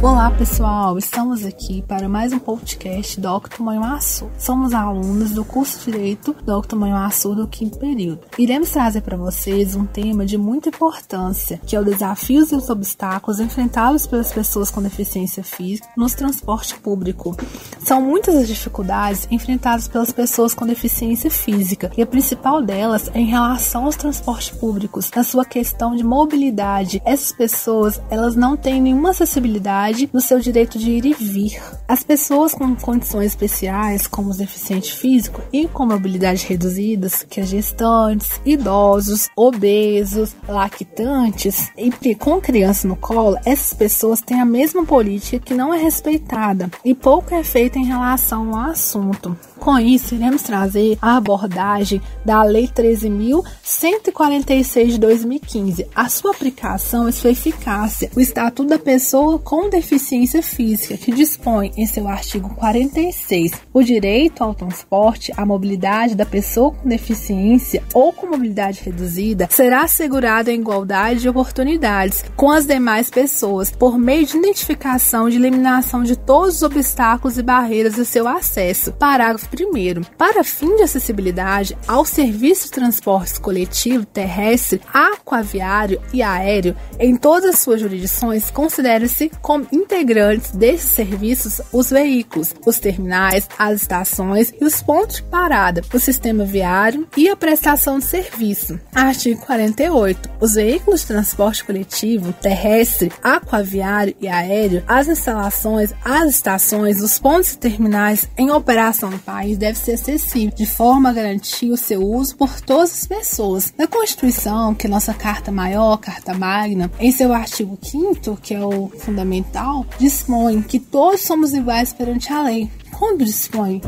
Olá pessoal, estamos aqui para mais um podcast do Octo Manhuaçu. Somos alunos do curso Direito do Octo Manhuaçu do quinto período. Iremos trazer para vocês um tema de muita importância, que é o desafios e os obstáculos enfrentados pelas pessoas com deficiência física no transporte público. São muitas as dificuldades enfrentadas pelas pessoas com deficiência física e a principal delas é em relação aos transportes públicos, na sua questão de mobilidade. Essas pessoas, elas não têm nenhuma acessibilidade no seu direito de ir e vir. As pessoas com condições especiais, como os deficientes físicos e com mobilidade reduzidas, que é gestantes, idosos, obesos, lactantes e com criança no colo, essas pessoas têm a mesma política que não é respeitada e pouco é feita em relação ao assunto. Com isso, iremos trazer a abordagem da Lei 13.146 de 2015, a sua aplicação e sua eficácia, o Estatuto da Pessoa com Deficiência Física, que dispõe em seu artigo 46 o direito ao transporte, à mobilidade da pessoa com deficiência ou com mobilidade reduzida será assegurada em igualdade de oportunidades com as demais pessoas por meio de identificação e eliminação de todos os obstáculos e barreiras a seu acesso. Parágrafo Primeiro, para fim de acessibilidade ao serviço de transporte coletivo terrestre, aquaviário e aéreo, em todas as suas jurisdições, considere-se como integrantes desses serviços os veículos, os terminais, as estações e os pontos de parada, o sistema viário e a prestação de serviço. Artigo 48. Os veículos de transporte coletivo terrestre, aquaviário e aéreo, as instalações, as estações, os pontos e terminais em operação no país deve ser acessível, de forma a garantir o seu uso por todas as pessoas. Na Constituição, que é nossa carta maior, carta magna, em seu artigo 5 que é o fundamental, dispõe que todos somos iguais perante a lei quando dispõe,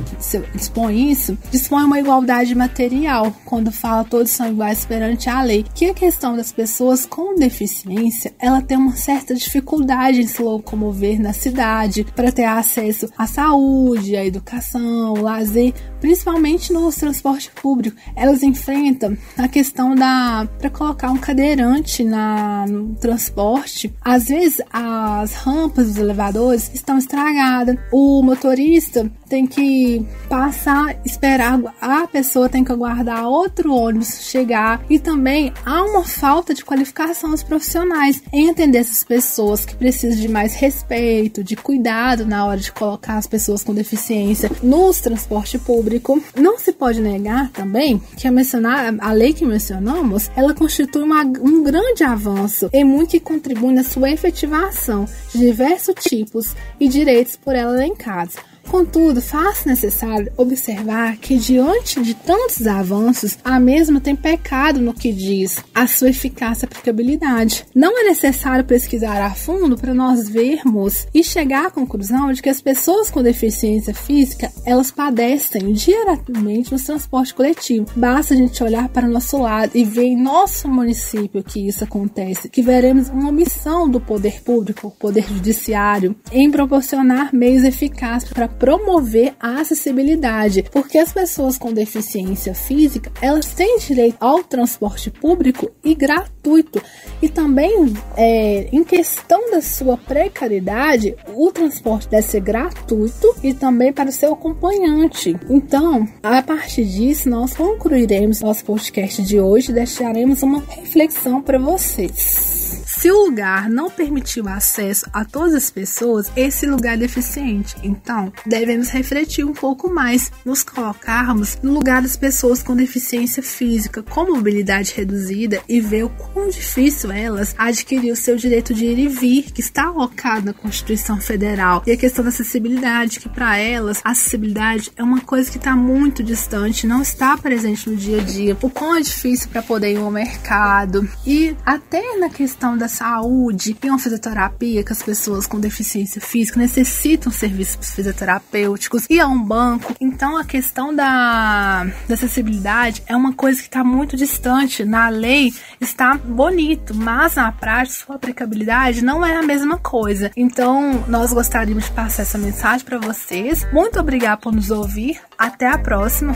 dispõe isso, dispõe uma igualdade material, quando fala todos são iguais perante a lei, que a questão das pessoas com deficiência, ela tem uma certa dificuldade em se locomover na cidade, para ter acesso à saúde, à educação, ao lazer, principalmente no transporte público. Elas enfrentam a questão da para colocar um cadeirante na no transporte, às vezes as rampas dos elevadores estão estragadas. O motorista tem que passar, esperar, a pessoa tem que aguardar outro ônibus chegar e também há uma falta de qualificação dos profissionais em entender essas pessoas que precisam de mais respeito, de cuidado na hora de colocar as pessoas com deficiência no transporte público. Não se pode negar também que a mencionar a lei que mencionamos, ela constitui uma, um grande avanço e muito que contribui na sua efetivação de diversos tipos e direitos por ela elencados. Contudo, faz necessário observar que, diante de tantos avanços, a mesma tem pecado no que diz a sua eficácia e aplicabilidade. Não é necessário pesquisar a fundo para nós vermos e chegar à conclusão de que as pessoas com deficiência física elas padecem diretamente no transporte coletivo. Basta a gente olhar para o nosso lado e ver em nosso município que isso acontece, que veremos uma omissão do poder público, poder judiciário, em proporcionar meios eficazes para promover a acessibilidade, porque as pessoas com deficiência física, elas têm direito ao transporte público e gratuito. E também, é, em questão da sua precariedade, o transporte deve ser gratuito e também para o seu acompanhante. Então, a partir disso, nós concluiremos nosso podcast de hoje e deixaremos uma reflexão para vocês. Se o lugar não permitiu acesso a todas as pessoas, esse lugar é deficiente. Então, devemos refletir um pouco mais, nos colocarmos no lugar das pessoas com deficiência física, com mobilidade reduzida e ver o quão difícil elas adquirir o seu direito de ir e vir, que está alocado na Constituição Federal. E a questão da acessibilidade, que para elas, a acessibilidade é uma coisa que está muito distante, não está presente no dia a dia. O quão é difícil para poder ir ao mercado. E até na questão da saúde e uma fisioterapia que as pessoas com deficiência física necessitam serviços fisioterapêuticos e a um banco. Então a questão da, da acessibilidade é uma coisa que está muito distante. Na lei está bonito, mas na prática sua aplicabilidade não é a mesma coisa. Então nós gostaríamos de passar essa mensagem para vocês. Muito obrigada por nos ouvir. Até a próxima.